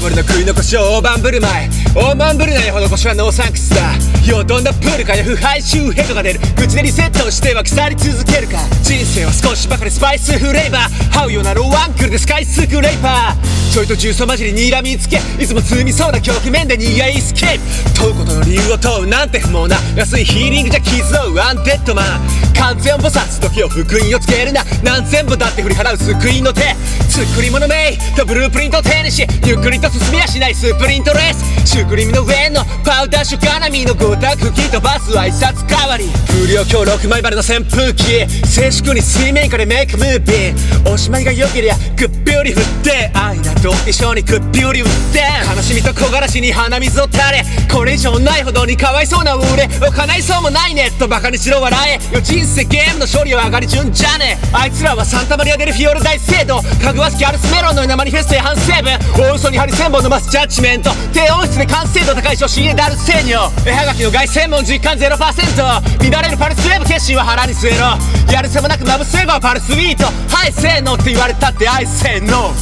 守りの食い残しを大盤振る舞い。大盤振るないほしはノーサンクスだ。よどんだプールかや腐敗臭ヘッドが出る。口でリセットしては腐り続けるか。人生は少しばかりスパイスフレーバー。這うようなローワンクルでスカイスクレーパー。ちょいと重曹混じりにらみつけ。いつも積みそうな局面で苦いスケープ。問うことの理由を問うなんて不毛な。安いヒーリングじゃ傷を負うアンデッドマン。完全菩薩時を福音をつけるな。何千本だって振り払う救いの手。作り物メイとブループリントを手にしゆっくりと進みやしないスプリントレース。シュークリームの上のパウダーシュカナミのゴタ吹き飛ばす挨拶代わり。不良今日6枚バレの扇風機静粛に水面下でメイクムービーおしまいが良けりゃグッピュリ振って。アイナと一緒にグッピュリ振って。悲しみと木枯らしに鼻水を垂れ。これ以上ないほどにかわいそうな俺。を叶いそうもないね。とバカにしろ笑え。よ人生ゲームの勝利は上がり順じゃねえ。あいつらはサンタマリア・デルフィオール大聖堂かぐわしきアルスメロンのようなマニフェストや反省文。大嘘に張り千本のマスジャッジメント。低音質で完成度高い初心へダルセーニョ絵はがきの凱旋門実感0%乱れる pulse wave 決心は腹に据えろ。やるせもなくまぶす笑顔パルスウィート。はいせーのって言われたって愛せーの。